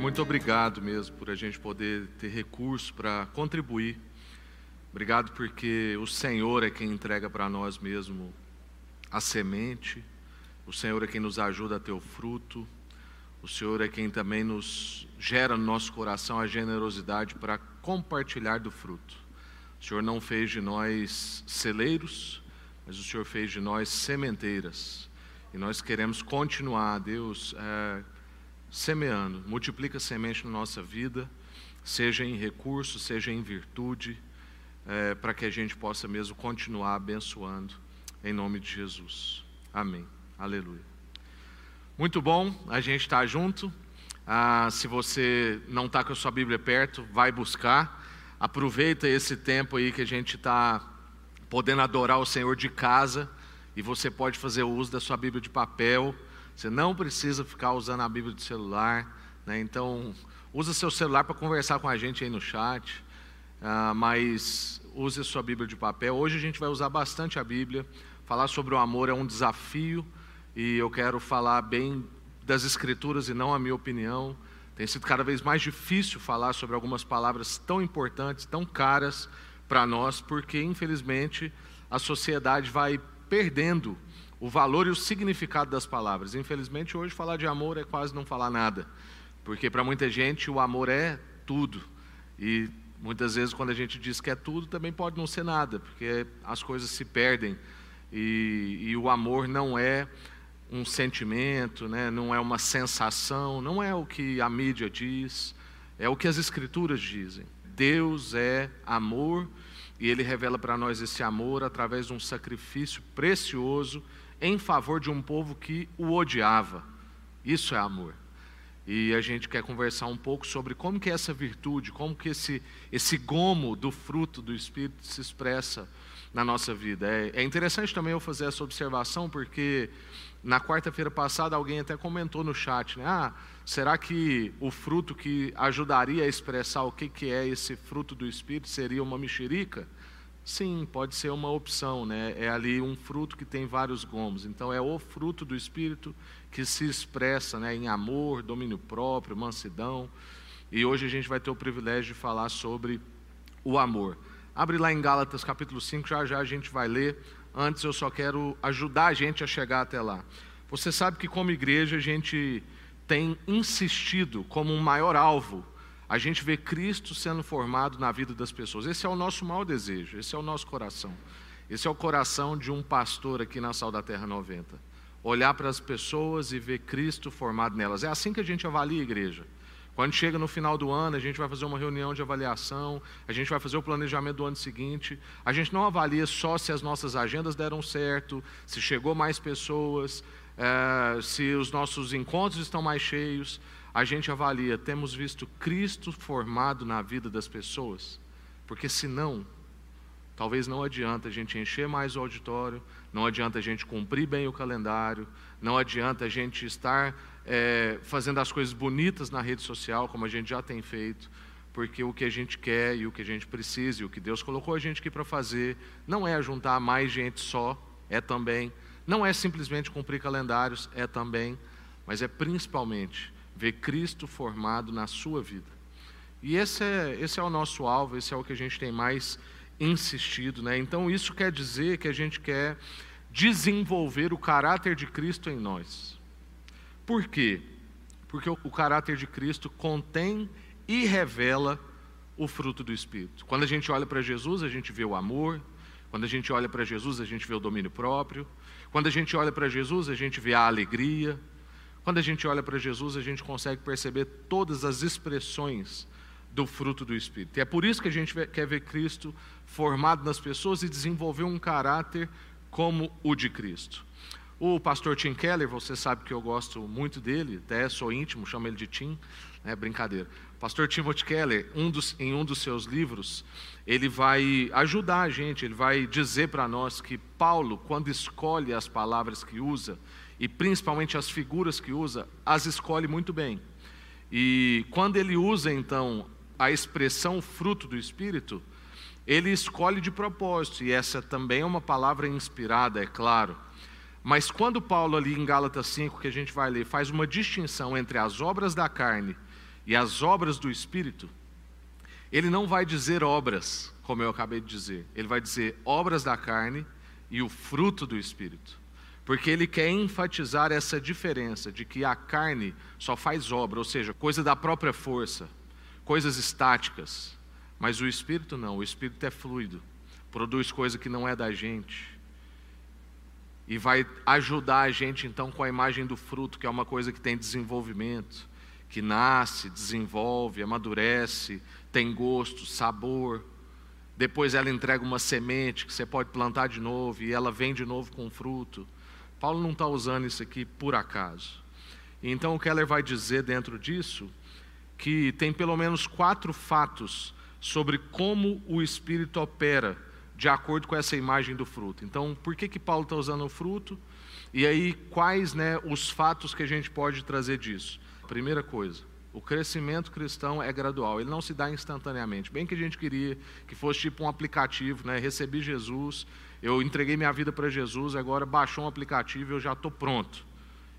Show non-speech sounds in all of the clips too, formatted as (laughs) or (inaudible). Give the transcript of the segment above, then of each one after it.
muito obrigado mesmo por a gente poder ter recurso para contribuir. Obrigado porque o Senhor é quem entrega para nós mesmo a semente, o Senhor é quem nos ajuda a ter o fruto, o Senhor é quem também nos gera no nosso coração a generosidade para compartilhar do fruto. O Senhor não fez de nós celeiros, mas o Senhor fez de nós sementeiras. E nós queremos continuar, Deus, é, semeando. Multiplica semente na nossa vida, seja em recurso, seja em virtude, é, para que a gente possa mesmo continuar abençoando, em nome de Jesus. Amém. Aleluia. Muito bom a gente estar tá junto. Ah, se você não está com a sua Bíblia perto, vai buscar. Aproveita esse tempo aí que a gente está podendo adorar o Senhor de casa e você pode fazer uso da sua Bíblia de papel. Você não precisa ficar usando a Bíblia de celular. Né? Então, usa seu celular para conversar com a gente aí no chat. Ah, mas use a sua Bíblia de papel. Hoje a gente vai usar bastante a Bíblia. Falar sobre o amor é um desafio e eu quero falar bem das Escrituras e não a minha opinião. Tem sido cada vez mais difícil falar sobre algumas palavras tão importantes, tão caras para nós, porque infelizmente a sociedade vai perdendo o valor e o significado das palavras. Infelizmente, hoje falar de amor é quase não falar nada, porque para muita gente o amor é tudo. E muitas vezes, quando a gente diz que é tudo, também pode não ser nada, porque as coisas se perdem e, e o amor não é um sentimento, né? não é uma sensação, não é o que a mídia diz, é o que as Escrituras dizem. Deus é amor e Ele revela para nós esse amor através de um sacrifício precioso em favor de um povo que o odiava. Isso é amor. E a gente quer conversar um pouco sobre como que essa virtude, como que esse, esse gomo do fruto do Espírito se expressa na nossa vida. É, é interessante também eu fazer essa observação, porque na quarta-feira passada alguém até comentou no chat, né? Ah, será que o fruto que ajudaria a expressar o que, que é esse fruto do Espírito seria uma mexerica? Sim, pode ser uma opção, né? É ali um fruto que tem vários gomos. Então é o fruto do Espírito que se expressa né, em amor, domínio próprio, mansidão. E hoje a gente vai ter o privilégio de falar sobre o amor. Abre lá em Gálatas capítulo 5, já já a gente vai ler. Antes eu só quero ajudar a gente a chegar até lá. Você sabe que como igreja a gente tem insistido como um maior alvo a gente vê Cristo sendo formado na vida das pessoas. Esse é o nosso maior desejo, esse é o nosso coração. Esse é o coração de um pastor aqui na Sal da Terra 90. Olhar para as pessoas e ver Cristo formado nelas. É assim que a gente avalia a igreja. Quando chega no final do ano, a gente vai fazer uma reunião de avaliação, a gente vai fazer o planejamento do ano seguinte. A gente não avalia só se as nossas agendas deram certo, se chegou mais pessoas, é, se os nossos encontros estão mais cheios. A gente avalia, temos visto Cristo formado na vida das pessoas? Porque senão, talvez não adianta a gente encher mais o auditório, não adianta a gente cumprir bem o calendário, não adianta a gente estar é, fazendo as coisas bonitas na rede social, como a gente já tem feito, porque o que a gente quer e o que a gente precisa e o que Deus colocou a gente aqui para fazer não é juntar mais gente só, é também, não é simplesmente cumprir calendários, é também, mas é principalmente ver Cristo formado na sua vida. E esse é, esse é o nosso alvo, esse é o que a gente tem mais insistido. Né? Então, isso quer dizer que a gente quer desenvolver o caráter de Cristo em nós. Por quê? Porque o, o caráter de Cristo contém e revela o fruto do Espírito. Quando a gente olha para Jesus, a gente vê o amor. Quando a gente olha para Jesus, a gente vê o domínio próprio. Quando a gente olha para Jesus, a gente vê a alegria. Quando a gente olha para Jesus, a gente consegue perceber todas as expressões do fruto do Espírito. E é por isso que a gente quer ver Cristo formado nas pessoas e desenvolver um caráter como o de Cristo. O pastor Tim Keller, você sabe que eu gosto muito dele, até sou íntimo, chamo ele de Tim, é brincadeira. Pastor Timothy Keller, um dos, em um dos seus livros, ele vai ajudar a gente, ele vai dizer para nós que Paulo, quando escolhe as palavras que usa, e principalmente as figuras que usa, as escolhe muito bem. E quando ele usa então a expressão fruto do Espírito, ele escolhe de propósito, e essa também é uma palavra inspirada, é claro. Mas quando Paulo, ali em Gálatas 5, que a gente vai ler, faz uma distinção entre as obras da carne e as obras do Espírito, ele não vai dizer obras, como eu acabei de dizer, ele vai dizer obras da carne e o fruto do Espírito. Porque ele quer enfatizar essa diferença de que a carne só faz obra, ou seja, coisa da própria força, coisas estáticas. Mas o espírito não, o espírito é fluido, produz coisa que não é da gente. E vai ajudar a gente então com a imagem do fruto, que é uma coisa que tem desenvolvimento, que nasce, desenvolve, amadurece, tem gosto, sabor. Depois ela entrega uma semente que você pode plantar de novo e ela vem de novo com fruto. Paulo não está usando isso aqui por acaso. Então o Keller vai dizer dentro disso que tem pelo menos quatro fatos sobre como o Espírito opera de acordo com essa imagem do fruto. Então, por que, que Paulo está usando o fruto? E aí, quais né, os fatos que a gente pode trazer disso? Primeira coisa, o crescimento cristão é gradual, ele não se dá instantaneamente. Bem que a gente queria que fosse tipo um aplicativo, né? Recebi Jesus, eu entreguei minha vida para Jesus, agora baixou um aplicativo e eu já estou pronto.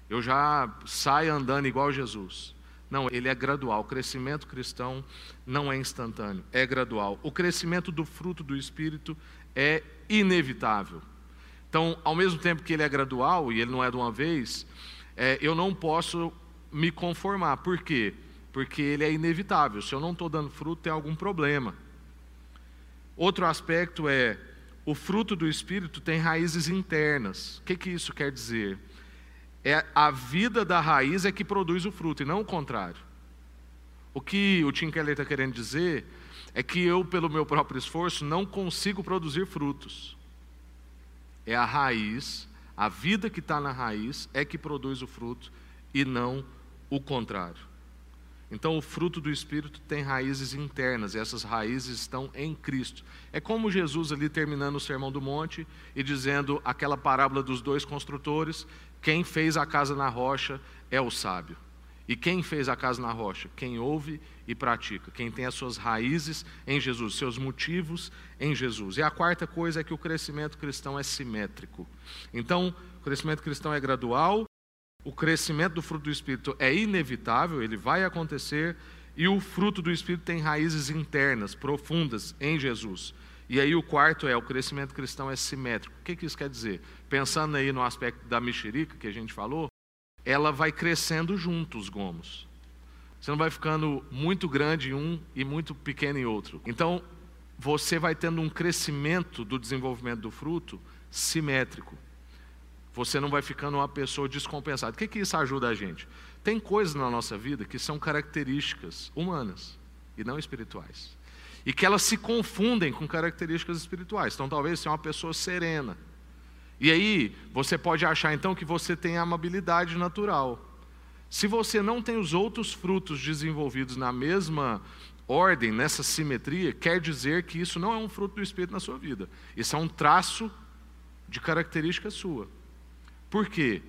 Eu já saio andando igual Jesus. Não, ele é gradual. O crescimento cristão não é instantâneo, é gradual. O crescimento do fruto do Espírito é inevitável. Então, ao mesmo tempo que ele é gradual e ele não é de uma vez, é, eu não posso me conformar. Por quê? Porque ele é inevitável. Se eu não estou dando fruto, tem algum problema. Outro aspecto é o fruto do Espírito tem raízes internas. O que, que isso quer dizer? é a vida da raiz é que produz o fruto e não o contrário. O que o Tim Keller está querendo dizer é que eu, pelo meu próprio esforço, não consigo produzir frutos. É a raiz, a vida que está na raiz é que produz o fruto e não o contrário. Então, o fruto do Espírito tem raízes internas, e essas raízes estão em Cristo. É como Jesus ali terminando o Sermão do Monte e dizendo aquela parábola dos dois construtores: quem fez a casa na rocha é o sábio. E quem fez a casa na rocha? Quem ouve e pratica, quem tem as suas raízes em Jesus, seus motivos em Jesus. E a quarta coisa é que o crescimento cristão é simétrico. Então, o crescimento cristão é gradual, o crescimento do fruto do Espírito é inevitável, ele vai acontecer, e o fruto do Espírito tem raízes internas, profundas em Jesus. E aí o quarto é o crescimento cristão é simétrico. O que, que isso quer dizer? Pensando aí no aspecto da mexerica que a gente falou, ela vai crescendo junto os gomos. Você não vai ficando muito grande em um e muito pequeno em outro. Então, você vai tendo um crescimento do desenvolvimento do fruto simétrico. Você não vai ficando uma pessoa descompensada. O que, que isso ajuda a gente? Tem coisas na nossa vida que são características humanas e não espirituais. E que elas se confundem com características espirituais. Então, talvez você é uma pessoa serena. E aí, você pode achar então que você tem amabilidade natural. Se você não tem os outros frutos desenvolvidos na mesma ordem, nessa simetria, quer dizer que isso não é um fruto do Espírito na sua vida. Isso é um traço de característica sua. Por quê?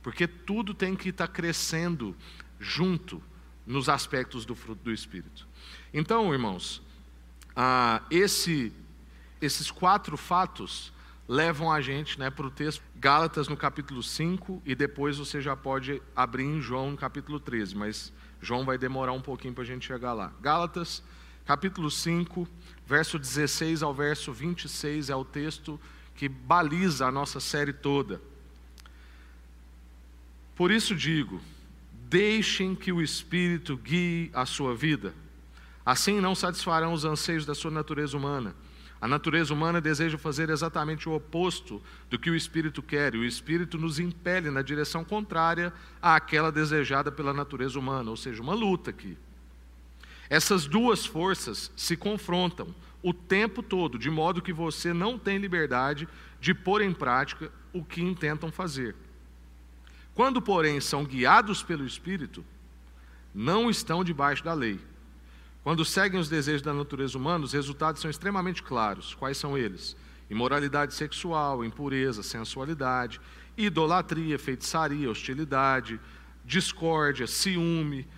Porque tudo tem que estar crescendo junto nos aspectos do fruto do Espírito. Então, irmãos, ah, esse, esses quatro fatos levam a gente né, para o texto Gálatas no capítulo 5 e depois você já pode abrir em João no capítulo 13, mas João vai demorar um pouquinho para a gente chegar lá. Gálatas, capítulo 5, verso 16 ao verso 26 é o texto que baliza a nossa série toda. Por isso digo: deixem que o Espírito guie a sua vida. Assim não satisfarão os anseios da sua natureza humana. A natureza humana deseja fazer exatamente o oposto do que o Espírito quer, e o Espírito nos impele na direção contrária àquela desejada pela natureza humana, ou seja, uma luta aqui. Essas duas forças se confrontam o tempo todo, de modo que você não tem liberdade de pôr em prática o que intentam fazer. Quando, porém, são guiados pelo Espírito, não estão debaixo da lei. Quando seguem os desejos da natureza humana, os resultados são extremamente claros. Quais são eles? Imoralidade sexual, impureza, sensualidade, idolatria, feitiçaria, hostilidade, discórdia, ciúme,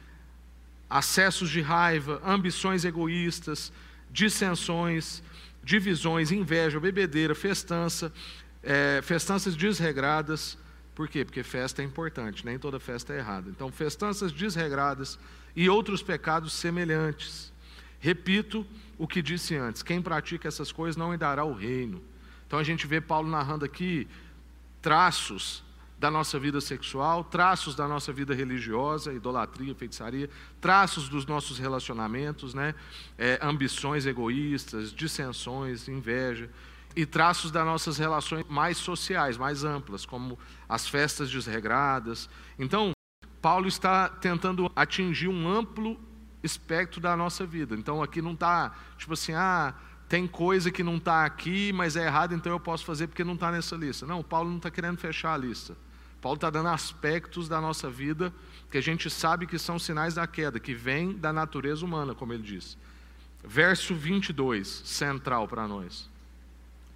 acessos de raiva, ambições egoístas, dissensões, divisões, inveja, bebedeira, festança, é, festanças desregradas, Por quê? Porque festa é importante, nem toda festa é errada. Então, festanças desregradas e outros pecados semelhantes. Repito o que disse antes: quem pratica essas coisas não herdará o reino. Então a gente vê Paulo narrando aqui traços da nossa vida sexual, traços da nossa vida religiosa, idolatria, feitiçaria, traços dos nossos relacionamentos, né? É, ambições egoístas, dissensões, inveja, e traços das nossas relações mais sociais, mais amplas, como as festas desregradas. Então, Paulo está tentando atingir um amplo espectro da nossa vida. Então, aqui não está tipo assim, ah, tem coisa que não está aqui, mas é errado, então eu posso fazer porque não está nessa lista. Não, Paulo não está querendo fechar a lista. Paulo está dando aspectos da nossa vida que a gente sabe que são sinais da queda, que vem da natureza humana, como ele diz. Verso 22, central para nós.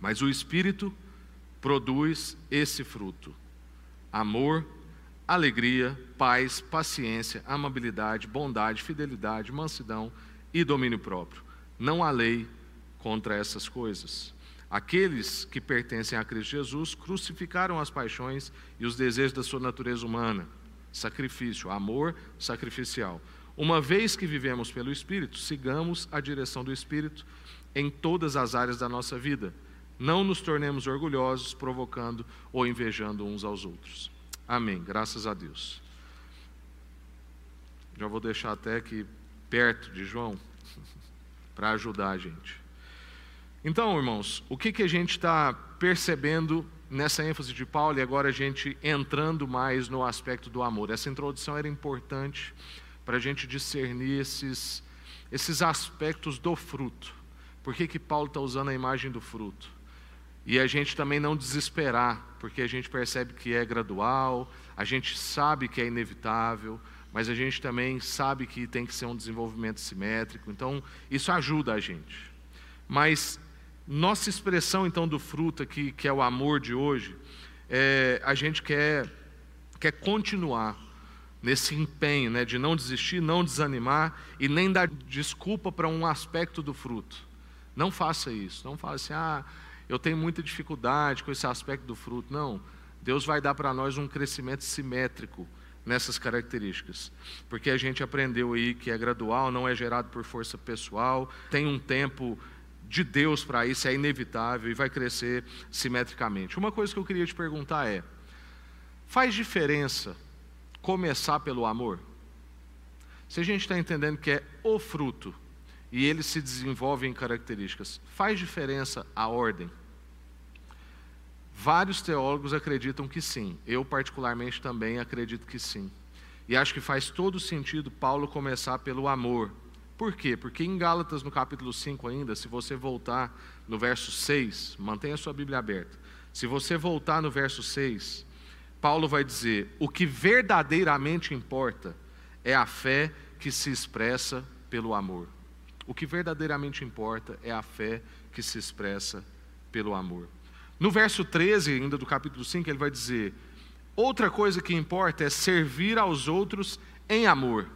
Mas o Espírito produz esse fruto: amor, alegria, paz, paciência, amabilidade, bondade, fidelidade, mansidão e domínio próprio. Não há lei contra essas coisas. Aqueles que pertencem a Cristo Jesus crucificaram as paixões e os desejos da sua natureza humana. Sacrifício, amor sacrificial. Uma vez que vivemos pelo Espírito, sigamos a direção do Espírito em todas as áreas da nossa vida. Não nos tornemos orgulhosos, provocando ou invejando uns aos outros. Amém. Graças a Deus. Já vou deixar até aqui perto de João (laughs) para ajudar a gente. Então, irmãos, o que, que a gente está percebendo nessa ênfase de Paulo e agora a gente entrando mais no aspecto do amor? Essa introdução era importante para a gente discernir esses, esses aspectos do fruto. Por que, que Paulo está usando a imagem do fruto? E a gente também não desesperar, porque a gente percebe que é gradual, a gente sabe que é inevitável, mas a gente também sabe que tem que ser um desenvolvimento simétrico. Então, isso ajuda a gente. Mas nossa expressão então do fruto aqui, que é o amor de hoje, é, a gente quer, quer continuar nesse empenho né, de não desistir, não desanimar e nem dar desculpa para um aspecto do fruto. Não faça isso. Não fale assim, ah, eu tenho muita dificuldade com esse aspecto do fruto. Não. Deus vai dar para nós um crescimento simétrico nessas características. Porque a gente aprendeu aí que é gradual, não é gerado por força pessoal, tem um tempo de Deus para isso, é inevitável e vai crescer simetricamente. Uma coisa que eu queria te perguntar é: faz diferença começar pelo amor? Se a gente está entendendo que é o fruto e ele se desenvolve em características, faz diferença a ordem? Vários teólogos acreditam que sim, eu particularmente também acredito que sim. E acho que faz todo sentido Paulo começar pelo amor, por quê? Porque em Gálatas, no capítulo 5 ainda, se você voltar no verso 6, mantenha sua Bíblia aberta. Se você voltar no verso 6, Paulo vai dizer: o que verdadeiramente importa é a fé que se expressa pelo amor. O que verdadeiramente importa é a fé que se expressa pelo amor. No verso 13, ainda do capítulo 5, ele vai dizer: outra coisa que importa é servir aos outros em amor.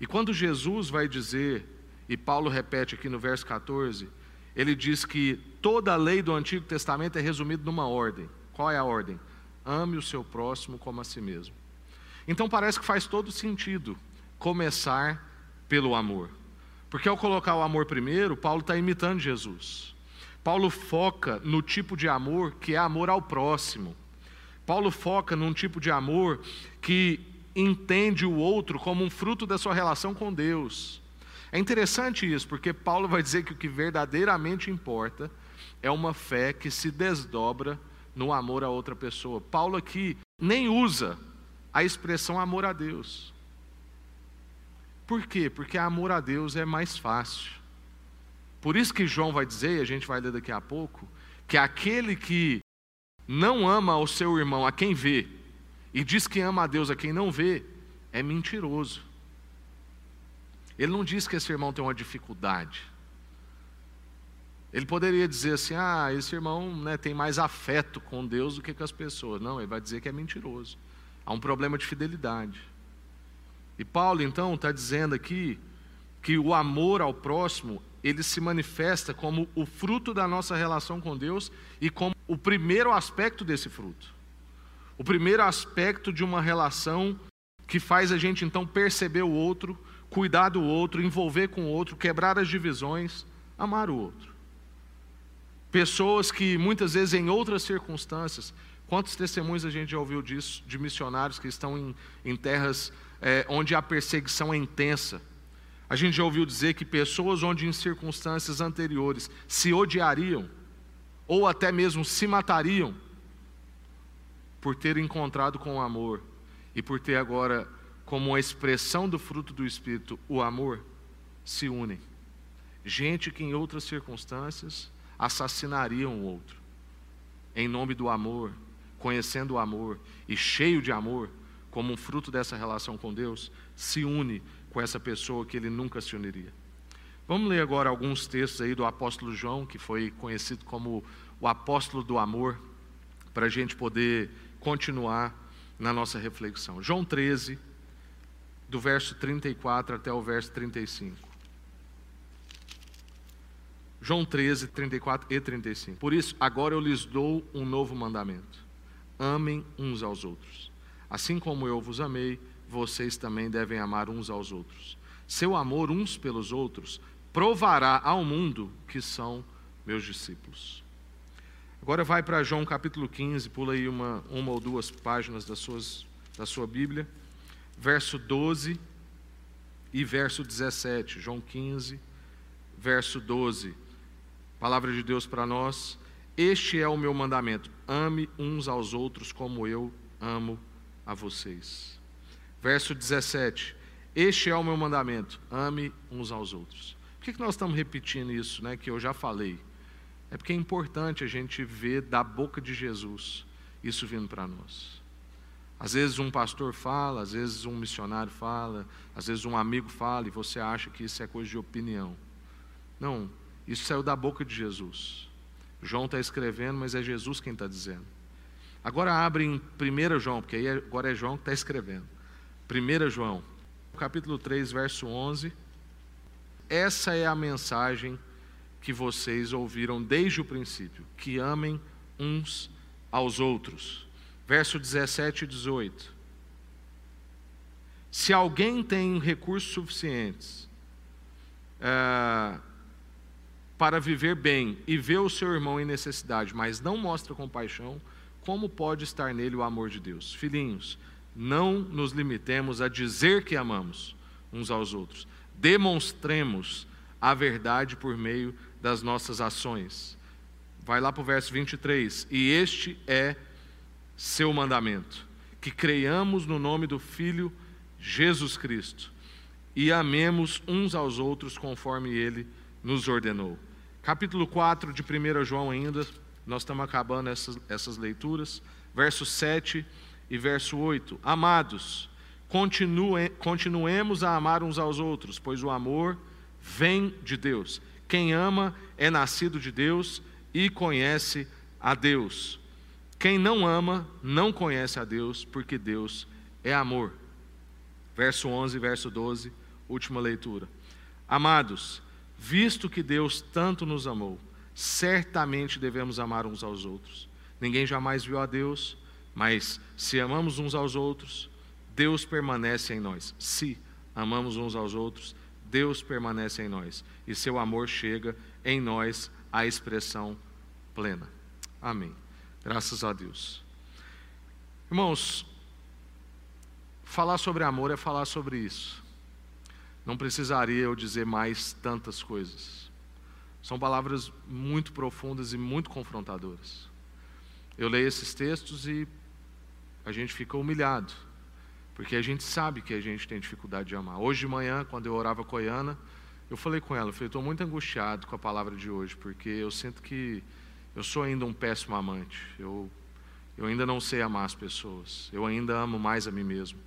E quando Jesus vai dizer, e Paulo repete aqui no verso 14, ele diz que toda a lei do Antigo Testamento é resumida numa ordem. Qual é a ordem? Ame o seu próximo como a si mesmo. Então parece que faz todo sentido começar pelo amor. Porque ao colocar o amor primeiro, Paulo está imitando Jesus. Paulo foca no tipo de amor que é amor ao próximo. Paulo foca num tipo de amor que entende o outro como um fruto da sua relação com Deus. É interessante isso, porque Paulo vai dizer que o que verdadeiramente importa é uma fé que se desdobra no amor a outra pessoa. Paulo aqui nem usa a expressão amor a Deus. Por quê? Porque amor a Deus é mais fácil. Por isso que João vai dizer, e a gente vai ler daqui a pouco, que aquele que não ama o seu irmão a quem vê, e diz que ama a Deus a quem não vê, é mentiroso. Ele não diz que esse irmão tem uma dificuldade. Ele poderia dizer assim: ah, esse irmão né, tem mais afeto com Deus do que com as pessoas. Não, ele vai dizer que é mentiroso. Há um problema de fidelidade. E Paulo, então, está dizendo aqui que o amor ao próximo ele se manifesta como o fruto da nossa relação com Deus e como o primeiro aspecto desse fruto. O primeiro aspecto de uma relação que faz a gente então perceber o outro, cuidar do outro, envolver com o outro, quebrar as divisões, amar o outro. Pessoas que muitas vezes em outras circunstâncias, quantos testemunhos a gente já ouviu disso, de missionários que estão em, em terras é, onde a perseguição é intensa. A gente já ouviu dizer que pessoas onde em circunstâncias anteriores se odiariam, ou até mesmo se matariam, por ter encontrado com o amor e por ter agora como uma expressão do fruto do Espírito o amor, se unem. Gente que em outras circunstâncias assassinariam o outro, em nome do amor, conhecendo o amor e cheio de amor, como um fruto dessa relação com Deus, se une com essa pessoa que ele nunca se uniria. Vamos ler agora alguns textos aí do apóstolo João, que foi conhecido como o apóstolo do amor, para a gente poder continuar na nossa reflexão. João 13, do verso 34 até o verso 35. João 13, 34 e 35. Por isso, agora eu lhes dou um novo mandamento: amem uns aos outros. Assim como eu vos amei, vocês também devem amar uns aos outros. Seu amor uns pelos outros provará ao mundo que são meus discípulos. Agora vai para João capítulo 15, pula aí uma, uma ou duas páginas das suas, da sua Bíblia, verso 12 e verso 17. João 15, verso 12. Palavra de Deus para nós. Este é o meu mandamento: ame uns aos outros como eu amo a vocês. Verso 17. Este é o meu mandamento: ame uns aos outros. Por que, que nós estamos repetindo isso, né, que eu já falei? É porque é importante a gente ver da boca de Jesus isso vindo para nós. Às vezes um pastor fala, às vezes um missionário fala, às vezes um amigo fala e você acha que isso é coisa de opinião. Não, isso saiu da boca de Jesus. João está escrevendo, mas é Jesus quem está dizendo. Agora abre em 1 João, porque aí agora é João que está escrevendo. 1 João, capítulo 3, verso 11. Essa é a mensagem que vocês ouviram desde o princípio, que amem uns aos outros. Verso 17 e 18. Se alguém tem recursos suficientes é, para viver bem e vê o seu irmão em necessidade, mas não mostra compaixão, como pode estar nele o amor de Deus? Filhinhos, não nos limitemos a dizer que amamos uns aos outros, demonstremos a verdade por meio das nossas ações. Vai lá para o verso 23. E este é seu mandamento: que creiamos no nome do Filho Jesus Cristo e amemos uns aos outros conforme ele nos ordenou. Capítulo 4 de 1 João, ainda, nós estamos acabando essas, essas leituras, verso 7 e verso 8. Amados, continue, continuemos a amar uns aos outros, pois o amor vem de Deus. Quem ama é nascido de Deus e conhece a Deus. Quem não ama não conhece a Deus, porque Deus é amor. Verso 11, verso 12, última leitura. Amados, visto que Deus tanto nos amou, certamente devemos amar uns aos outros. Ninguém jamais viu a Deus, mas se amamos uns aos outros, Deus permanece em nós. Se amamos uns aos outros, Deus permanece em nós e seu amor chega em nós à expressão plena. Amém. Graças a Deus. Irmãos, falar sobre amor é falar sobre isso. Não precisaria eu dizer mais tantas coisas. São palavras muito profundas e muito confrontadoras. Eu leio esses textos e a gente fica humilhado porque a gente sabe que a gente tem dificuldade de amar. Hoje de manhã, quando eu orava com a Iana, eu falei com ela, eu falei, estou muito angustiado com a palavra de hoje, porque eu sinto que eu sou ainda um péssimo amante. Eu, eu ainda não sei amar as pessoas. Eu ainda amo mais a mim mesmo.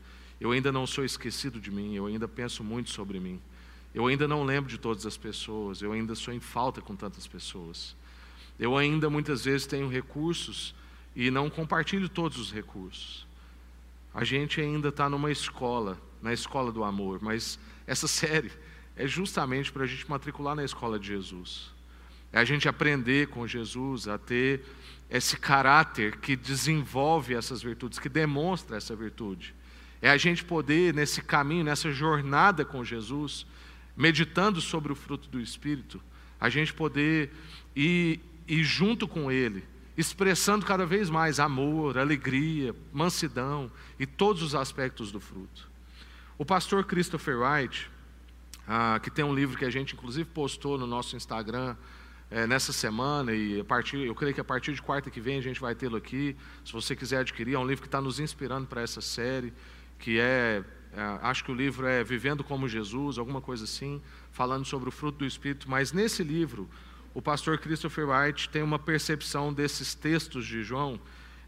Eu ainda não sou esquecido de mim. Eu ainda penso muito sobre mim. Eu ainda não lembro de todas as pessoas. Eu ainda sou em falta com tantas pessoas. Eu ainda muitas vezes tenho recursos e não compartilho todos os recursos. A gente ainda está numa escola, na escola do amor, mas essa (laughs) série é justamente para a gente matricular na escola de Jesus. é a gente aprender com Jesus a ter esse caráter que desenvolve essas virtudes, que demonstra essa virtude. É a gente poder, nesse caminho, nessa jornada com Jesus, meditando sobre o fruto do Espírito, a gente poder ir, ir junto com Ele, expressando cada vez mais amor, alegria, mansidão e todos os aspectos do fruto. O pastor Christopher Wright, ah, que tem um livro que a gente inclusive postou no nosso Instagram é, nessa semana, e a partir, eu creio que a partir de quarta que vem a gente vai tê-lo aqui. Se você quiser adquirir, é um livro que está nos inspirando para essa série, que é, é, acho que o livro é Vivendo como Jesus, alguma coisa assim, falando sobre o fruto do Espírito. Mas nesse livro, o pastor Christopher White tem uma percepção desses textos de João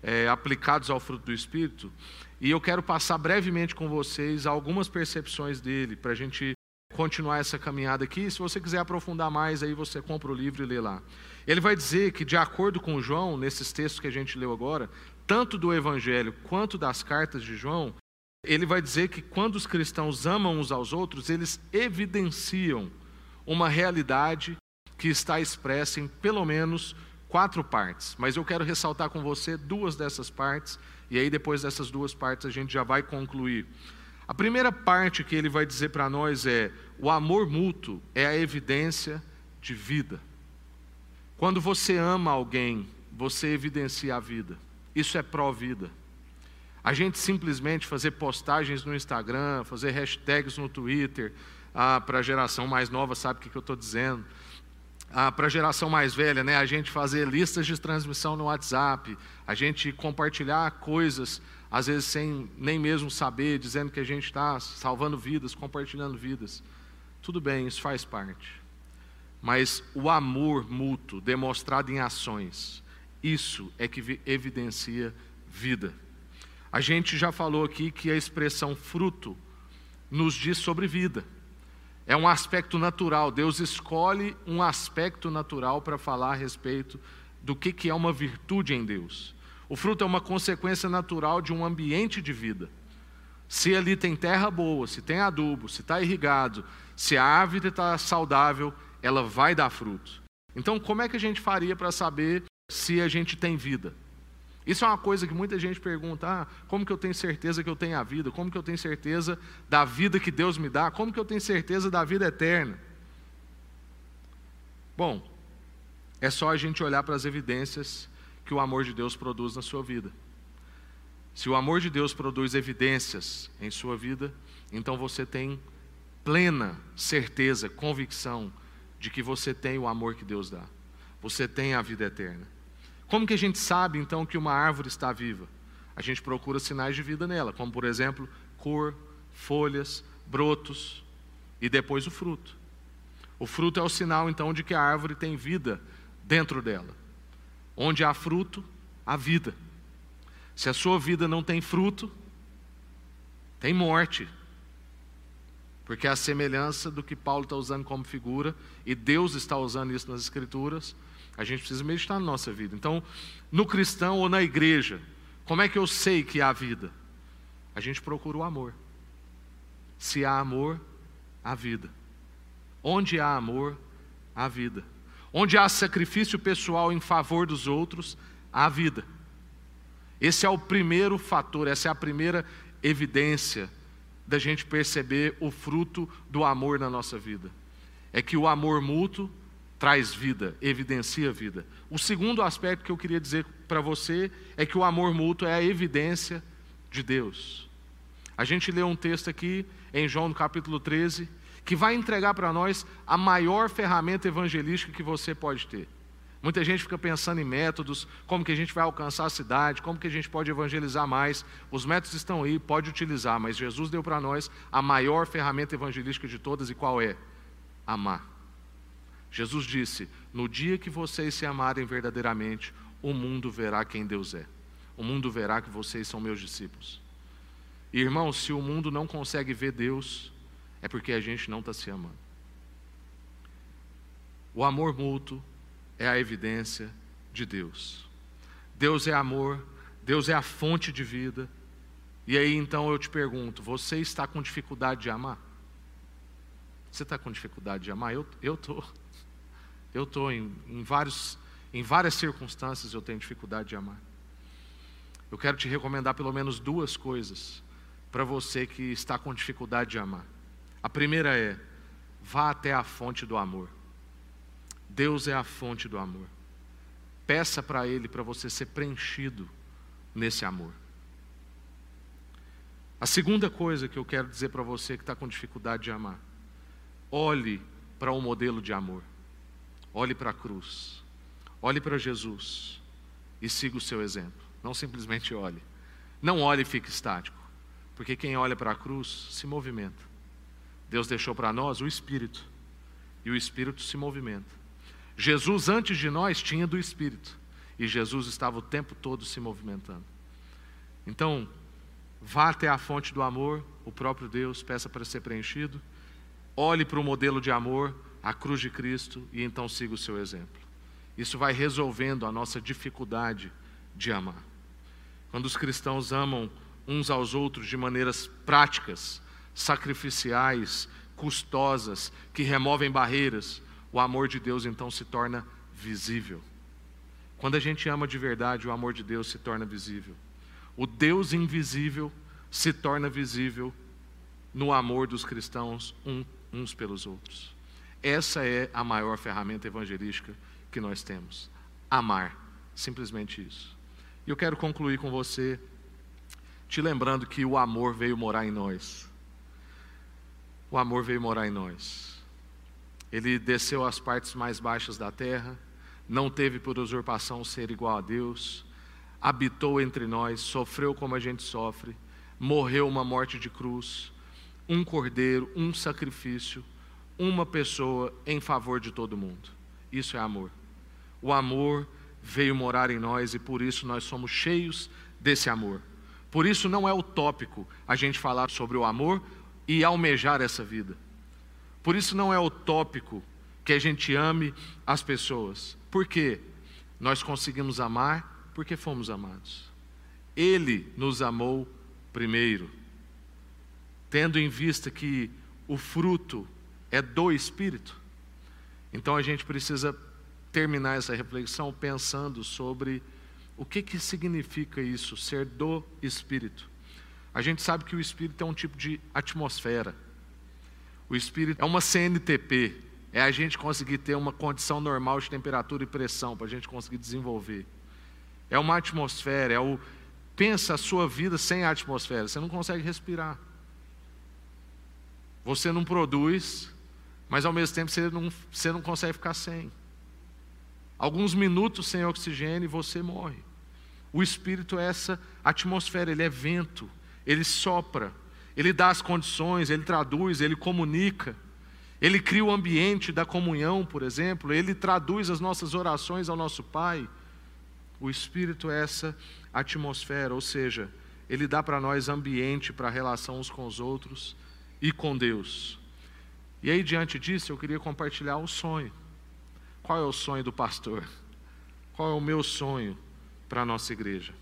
é, aplicados ao fruto do Espírito, e eu quero passar brevemente com vocês algumas percepções dele, para a gente continuar essa caminhada aqui. Se você quiser aprofundar mais, aí você compra o livro e lê lá. Ele vai dizer que, de acordo com João, nesses textos que a gente leu agora, tanto do Evangelho quanto das cartas de João, ele vai dizer que quando os cristãos amam uns aos outros, eles evidenciam uma realidade que está expressa em pelo menos quatro partes. Mas eu quero ressaltar com você duas dessas partes, e aí depois dessas duas partes a gente já vai concluir. A primeira parte que ele vai dizer para nós é: o amor mútuo é a evidência de vida. Quando você ama alguém, você evidencia a vida. Isso é pró-vida. A gente simplesmente fazer postagens no Instagram, fazer hashtags no Twitter, ah, para a geração mais nova sabe o que, que eu estou dizendo. Ah, para a geração mais velha, né, a gente fazer listas de transmissão no WhatsApp, a gente compartilhar coisas às vezes sem nem mesmo saber, dizendo que a gente está salvando vidas, compartilhando vidas. Tudo bem, isso faz parte. Mas o amor mútuo, demonstrado em ações, isso é que evidencia vida. A gente já falou aqui que a expressão fruto nos diz sobre vida. É um aspecto natural. Deus escolhe um aspecto natural para falar a respeito do que, que é uma virtude em Deus. O fruto é uma consequência natural de um ambiente de vida. Se ali tem terra boa, se tem adubo, se está irrigado, se a árvore está saudável, ela vai dar fruto. Então, como é que a gente faria para saber se a gente tem vida? Isso é uma coisa que muita gente pergunta: ah, como que eu tenho certeza que eu tenho a vida? Como que eu tenho certeza da vida que Deus me dá? Como que eu tenho certeza da vida eterna? Bom, é só a gente olhar para as evidências que o amor de Deus produz na sua vida. Se o amor de Deus produz evidências em sua vida, então você tem plena certeza, convicção de que você tem o amor que Deus dá. Você tem a vida eterna. Como que a gente sabe então que uma árvore está viva? A gente procura sinais de vida nela, como por exemplo, cor, folhas, brotos e depois o fruto. O fruto é o sinal então de que a árvore tem vida dentro dela. Onde há fruto, há vida. Se a sua vida não tem fruto, tem morte. Porque é a semelhança do que Paulo está usando como figura, e Deus está usando isso nas Escrituras, a gente precisa meditar na nossa vida. Então, no cristão ou na igreja, como é que eu sei que há vida? A gente procura o amor. Se há amor, há vida. Onde há amor, há vida. Onde há sacrifício pessoal em favor dos outros, há vida. Esse é o primeiro fator, essa é a primeira evidência da gente perceber o fruto do amor na nossa vida. É que o amor mútuo traz vida, evidencia vida. O segundo aspecto que eu queria dizer para você é que o amor mútuo é a evidência de Deus. A gente lê um texto aqui em João no capítulo 13, que vai entregar para nós a maior ferramenta evangelística que você pode ter. Muita gente fica pensando em métodos, como que a gente vai alcançar a cidade, como que a gente pode evangelizar mais. Os métodos estão aí, pode utilizar, mas Jesus deu para nós a maior ferramenta evangelística de todas e qual é? Amar. Jesus disse: "No dia que vocês se amarem verdadeiramente, o mundo verá quem Deus é. O mundo verá que vocês são meus discípulos." Irmãos, se o mundo não consegue ver Deus, é porque a gente não está se amando. O amor mútuo é a evidência de Deus. Deus é amor, Deus é a fonte de vida. E aí então eu te pergunto: você está com dificuldade de amar? Você está com dificuldade de amar? Eu estou. Eu (laughs) estou em, em, vários, em várias circunstâncias, eu tenho dificuldade de amar. Eu quero te recomendar pelo menos duas coisas para você que está com dificuldade de amar. A primeira é: vá até a fonte do amor. Deus é a fonte do amor. Peça para Ele para você ser preenchido nesse amor. A segunda coisa que eu quero dizer para você que está com dificuldade de amar: olhe para um modelo de amor, olhe para a cruz, olhe para Jesus e siga o seu exemplo. Não simplesmente olhe. Não olhe e fique estático, porque quem olha para a cruz se movimenta. Deus deixou para nós o Espírito, e o Espírito se movimenta. Jesus, antes de nós, tinha do Espírito, e Jesus estava o tempo todo se movimentando. Então, vá até a fonte do amor, o próprio Deus, peça para ser preenchido, olhe para o modelo de amor, a cruz de Cristo, e então siga o seu exemplo. Isso vai resolvendo a nossa dificuldade de amar. Quando os cristãos amam uns aos outros de maneiras práticas, sacrificiais, custosas, que removem barreiras, o amor de Deus então se torna visível. Quando a gente ama de verdade, o amor de Deus se torna visível. O Deus invisível se torna visível no amor dos cristãos uns pelos outros. Essa é a maior ferramenta evangelística que nós temos. Amar, simplesmente isso. E eu quero concluir com você, te lembrando que o amor veio morar em nós. O amor veio morar em nós. Ele desceu às partes mais baixas da terra, não teve por usurpação ser igual a Deus, habitou entre nós, sofreu como a gente sofre, morreu uma morte de cruz, um cordeiro, um sacrifício, uma pessoa em favor de todo mundo. Isso é amor. O amor veio morar em nós e por isso nós somos cheios desse amor. Por isso não é utópico a gente falar sobre o amor e almejar essa vida. Por isso não é utópico que a gente ame as pessoas. Por quê? Nós conseguimos amar porque fomos amados. Ele nos amou primeiro, tendo em vista que o fruto é do Espírito. Então a gente precisa terminar essa reflexão pensando sobre o que, que significa isso, ser do Espírito. A gente sabe que o Espírito é um tipo de atmosfera. O Espírito é uma CNTP, é a gente conseguir ter uma condição normal de temperatura e pressão para a gente conseguir desenvolver. É uma atmosfera, é o. Pensa a sua vida sem a atmosfera, você não consegue respirar. Você não produz, mas ao mesmo tempo você não, você não consegue ficar sem. Alguns minutos sem oxigênio e você morre. O Espírito é essa atmosfera, ele é vento, ele sopra, ele dá as condições, ele traduz, ele comunica, ele cria o ambiente da comunhão, por exemplo, ele traduz as nossas orações ao nosso Pai. O Espírito é essa atmosfera, ou seja, ele dá para nós ambiente para a relação uns com os outros e com Deus. E aí, diante disso, eu queria compartilhar um sonho. Qual é o sonho do pastor? Qual é o meu sonho para a nossa igreja?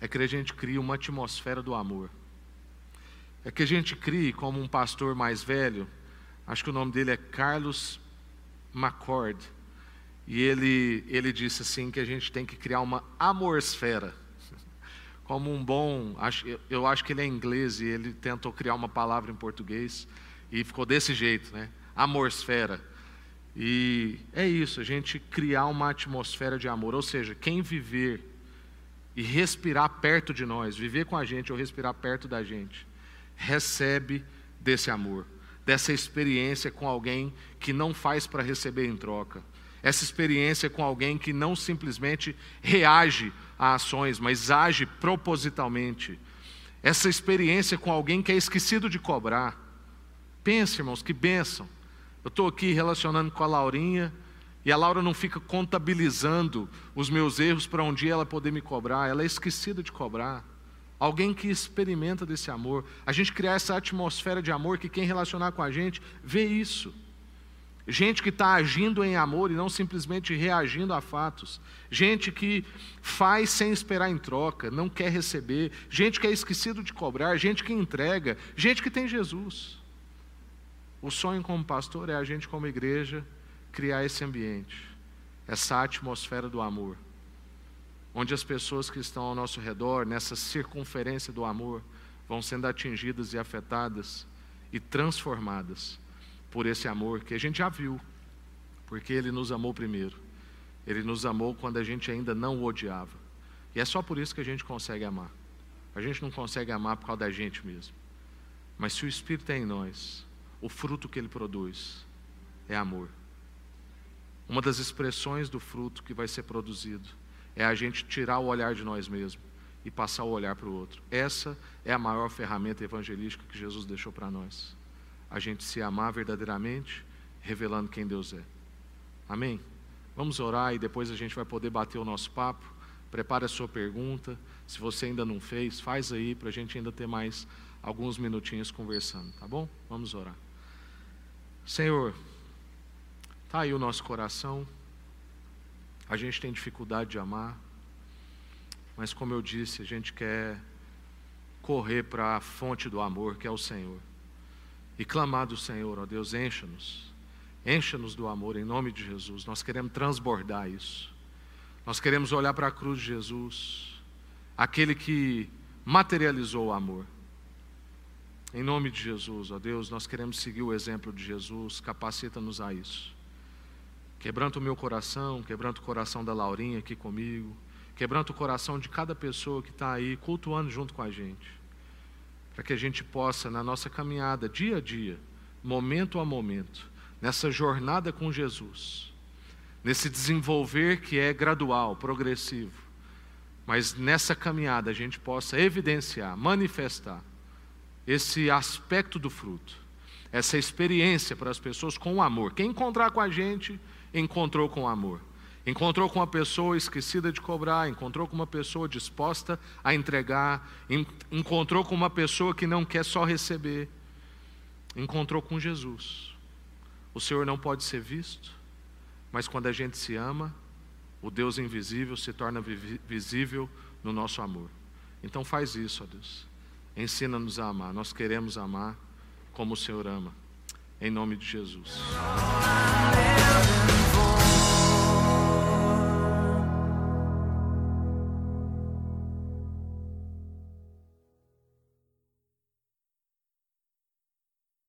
É que a gente crie uma atmosfera do amor. É que a gente crie como um pastor mais velho, acho que o nome dele é Carlos McCord, e ele, ele disse assim que a gente tem que criar uma amorsfera. (laughs) Como um bom, eu acho que ele é inglês e ele tentou criar uma palavra em português e ficou desse jeito, né? Amorsfera e é isso, a gente criar uma atmosfera de amor, ou seja, quem viver e respirar perto de nós, viver com a gente ou respirar perto da gente, recebe desse amor, dessa experiência com alguém que não faz para receber em troca, essa experiência com alguém que não simplesmente reage a ações, mas age propositalmente, essa experiência com alguém que é esquecido de cobrar. Pense, irmãos, que bênção. Eu estou aqui relacionando com a Laurinha e a Laura não fica contabilizando os meus erros para um dia ela poder me cobrar, ela é esquecida de cobrar. Alguém que experimenta desse amor. A gente criar essa atmosfera de amor que quem relacionar com a gente vê isso. Gente que está agindo em amor e não simplesmente reagindo a fatos. Gente que faz sem esperar em troca, não quer receber. Gente que é esquecido de cobrar. Gente que entrega. Gente que tem Jesus. O sonho como pastor é a gente, como igreja, criar esse ambiente, essa atmosfera do amor, onde as pessoas que estão ao nosso redor, nessa circunferência do amor, vão sendo atingidas e afetadas e transformadas por esse amor que a gente já viu, porque Ele nos amou primeiro. Ele nos amou quando a gente ainda não o odiava. E é só por isso que a gente consegue amar. A gente não consegue amar por causa da gente mesmo. Mas se o Espírito é em nós, o fruto que ele produz é amor. Uma das expressões do fruto que vai ser produzido é a gente tirar o olhar de nós mesmos e passar o olhar para o outro. Essa é a maior ferramenta evangelística que Jesus deixou para nós. A gente se amar verdadeiramente, revelando quem Deus é. Amém? Vamos orar e depois a gente vai poder bater o nosso papo. Prepare a sua pergunta. Se você ainda não fez, faz aí para a gente ainda ter mais alguns minutinhos conversando, tá bom? Vamos orar. Senhor, está aí o nosso coração. A gente tem dificuldade de amar, mas como eu disse, a gente quer correr para a fonte do amor, que é o Senhor, e clamar do Senhor, ó Deus, encha-nos, encha-nos do amor em nome de Jesus. Nós queremos transbordar isso. Nós queremos olhar para a cruz de Jesus, aquele que materializou o amor. Em nome de Jesus, ó Deus, nós queremos seguir o exemplo de Jesus, capacita-nos a isso. Quebranta o meu coração, quebranta o coração da Laurinha aqui comigo, quebranta o coração de cada pessoa que está aí cultuando junto com a gente, para que a gente possa, na nossa caminhada, dia a dia, momento a momento, nessa jornada com Jesus, nesse desenvolver que é gradual, progressivo, mas nessa caminhada a gente possa evidenciar, manifestar esse aspecto do fruto, essa experiência para as pessoas com o amor. Quem encontrar com a gente, encontrou com amor. Encontrou com uma pessoa esquecida de cobrar, encontrou com uma pessoa disposta a entregar, encontrou com uma pessoa que não quer só receber. Encontrou com Jesus. O Senhor não pode ser visto, mas quando a gente se ama, o Deus invisível se torna visível no nosso amor. Então faz isso, ó Deus. Ensina-nos a amar. Nós queremos amar como o Senhor ama. Em nome de Jesus.